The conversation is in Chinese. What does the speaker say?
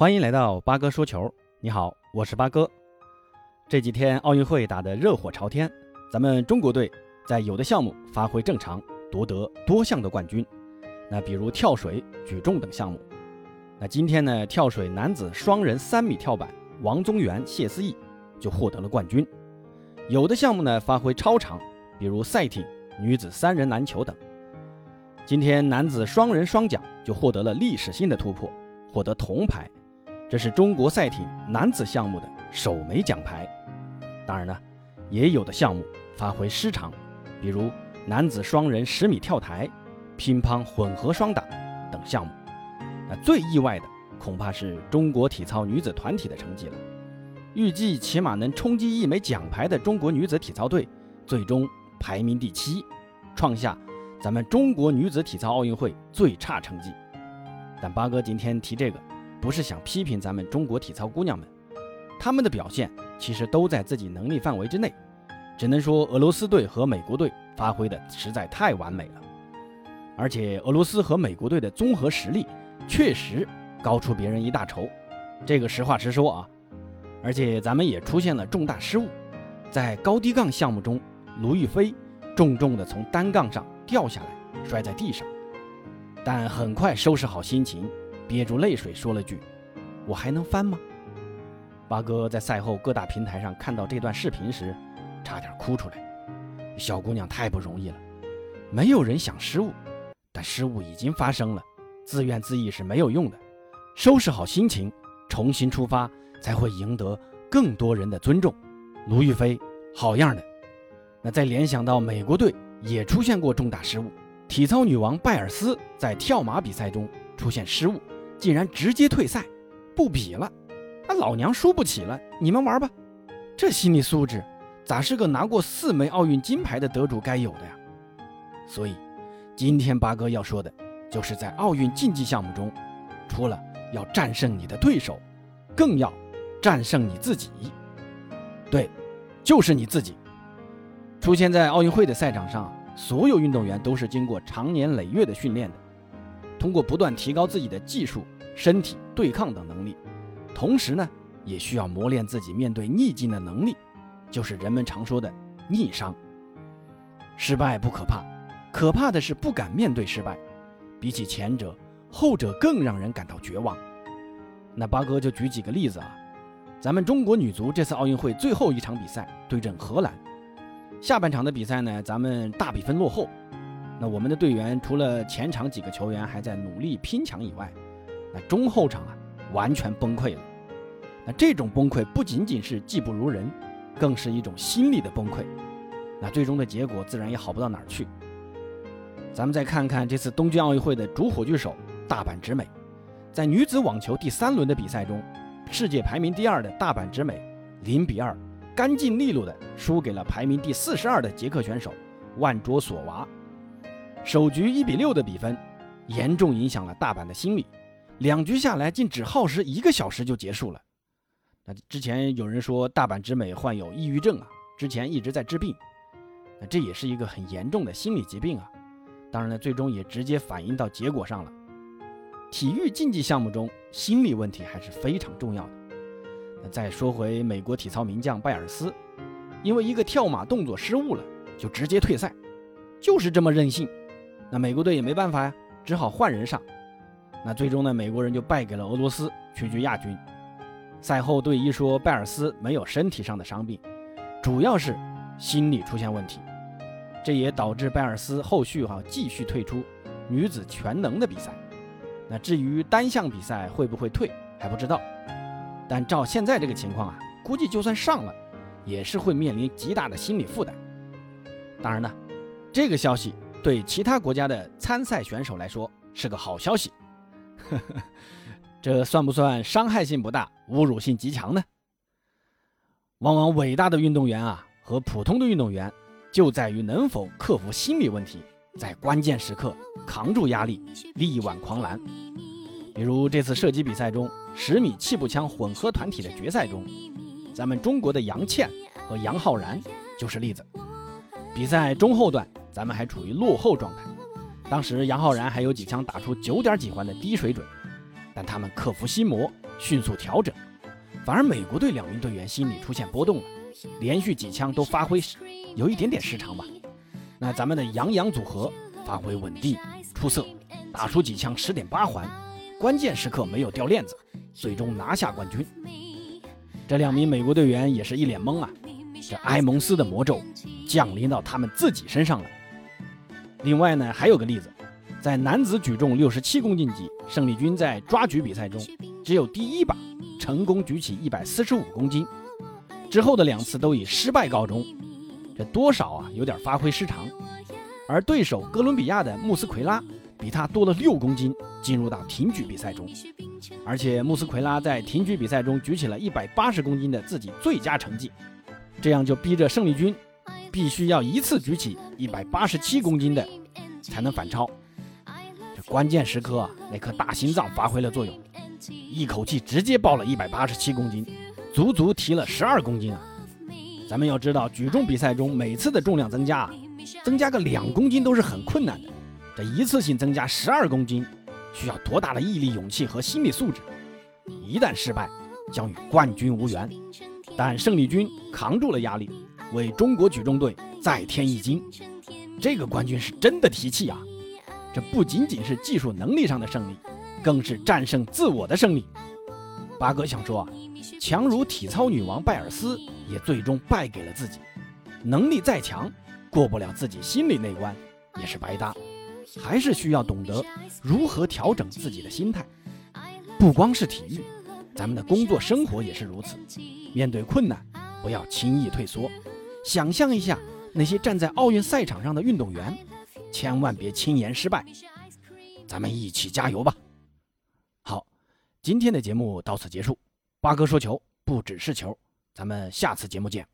欢迎来到八哥说球。你好，我是八哥。这几天奥运会打得热火朝天，咱们中国队在有的项目发挥正常，夺得多项的冠军。那比如跳水、举重等项目。那今天呢，跳水男子双人三米跳板，王宗源、谢思义就获得了冠军。有的项目呢发挥超常，比如赛艇、女子三人篮球等。今天男子双人双桨就获得了历史性的突破，获得铜牌，这是中国赛艇男子项目的首枚奖牌。当然呢，也有的项目发挥失常，比如男子双人十米跳台、乒乓混合双打等项目。那最意外的恐怕是中国体操女子团体的成绩了。预计起码能冲击一枚奖牌的中国女子体操队，最终排名第七，创下。咱们中国女子体操奥运会最差成绩，但八哥今天提这个，不是想批评咱们中国体操姑娘们，她们的表现其实都在自己能力范围之内，只能说俄罗斯队和美国队发挥的实在太完美了，而且俄罗斯和美国队的综合实力确实高出别人一大筹，这个实话实说啊，而且咱们也出现了重大失误，在高低杠项目中，卢玉飞重重的从单杠上。掉下来，摔在地上，但很快收拾好心情，憋住泪水说了句：“我还能翻吗？”八哥在赛后各大平台上看到这段视频时，差点哭出来。小姑娘太不容易了，没有人想失误，但失误已经发生了，自怨自艾是没有用的，收拾好心情，重新出发，才会赢得更多人的尊重。卢玉飞，好样的！那再联想到美国队。也出现过重大失误，体操女王拜尔斯在跳马比赛中出现失误，竟然直接退赛，不比了。那老娘输不起了，你们玩吧。这心理素质咋是个拿过四枚奥运金牌的得主该有的呀？所以，今天八哥要说的，就是在奥运竞技项目中，除了要战胜你的对手，更要战胜你自己。对，就是你自己。出现在奥运会的赛场上，所有运动员都是经过长年累月的训练的，通过不断提高自己的技术、身体对抗等能力，同时呢，也需要磨练自己面对逆境的能力，就是人们常说的逆商。失败不可怕，可怕的是不敢面对失败。比起前者，后者更让人感到绝望。那八哥就举几个例子啊，咱们中国女足这次奥运会最后一场比赛对阵荷兰。下半场的比赛呢，咱们大比分落后，那我们的队员除了前场几个球员还在努力拼抢以外，那中后场啊完全崩溃了。那这种崩溃不仅仅是技不如人，更是一种心理的崩溃。那最终的结果自然也好不到哪儿去。咱们再看看这次东京奥运会的主火炬手大阪直美，在女子网球第三轮的比赛中，世界排名第二的大阪直美零比二。干净利落的输给了排名第四十二的捷克选手万卓索娃，首局一比六的比分，严重影响了大阪的心理。两局下来竟只耗时一个小时就结束了。那之前有人说大阪直美患有抑郁症啊，之前一直在治病，那这也是一个很严重的心理疾病啊。当然了，最终也直接反映到结果上了。体育竞技项目中，心理问题还是非常重要的。那再说回美国体操名将拜尔斯，因为一个跳马动作失误了，就直接退赛，就是这么任性。那美国队也没办法呀，只好换人上。那最终呢，美国人就败给了俄罗斯，屈居亚军。赛后队医说，拜尔斯没有身体上的伤病，主要是心理出现问题。这也导致拜尔斯后续哈继续退出女子全能的比赛。那至于单项比赛会不会退，还不知道。但照现在这个情况啊，估计就算上了，也是会面临极大的心理负担。当然呢，这个消息对其他国家的参赛选手来说是个好消息。这算不算伤害性不大、侮辱性极强呢？往往伟大的运动员啊，和普通的运动员就在于能否克服心理问题，在关键时刻扛住压力，力挽狂澜。比如这次射击比赛中。十米气步枪混合团体的决赛中，咱们中国的杨倩和杨浩然就是例子。比赛中后段，咱们还处于落后状态，当时杨浩然还有几枪打出九点几环的低水准，但他们克服心魔，迅速调整，反而美国队两名队员心理出现波动了，连续几枪都发挥有一点点失常吧。那咱们的杨洋组合发挥稳定出色，打出几枪十点八环，关键时刻没有掉链子，最终拿下冠军。这两名美国队员也是一脸懵啊，这埃蒙斯的魔咒降临到他们自己身上了。另外呢，还有个例子，在男子举重六十七公斤级，胜利军在抓举比赛中只有第一把成功举起一百四十五公斤，之后的两次都以失败告终，这多少啊有点发挥失常。而对手哥伦比亚的穆斯奎拉比他多了六公斤，进入到挺举比赛中，而且穆斯奎拉在挺举比赛中举起了一百八十公斤的自己最佳成绩，这样就逼着胜利军。必须要一次举起一百八十七公斤的，才能反超。这关键时刻啊，那颗大心脏发挥了作用，一口气直接爆了一百八十七公斤，足足提了十二公斤啊！咱们要知道，举重比赛中每次的重量增加啊，增加个两公斤都是很困难的。这一次性增加十二公斤，需要多大的毅力、勇气和心理素质？一旦失败，将与冠军无缘。但胜利军扛住了压力。为中国举重队再添一金，这个冠军是真的提气啊！这不仅仅是技术能力上的胜利，更是战胜自我的胜利。八哥想说啊，强如体操女王拜尔斯，也最终败给了自己。能力再强，过不了自己心里那关，也是白搭。还是需要懂得如何调整自己的心态。不光是体育，咱们的工作生活也是如此。面对困难，不要轻易退缩。想象一下那些站在奥运赛场上的运动员，千万别轻言失败。咱们一起加油吧！好，今天的节目到此结束。八哥说球不只是球，咱们下次节目见。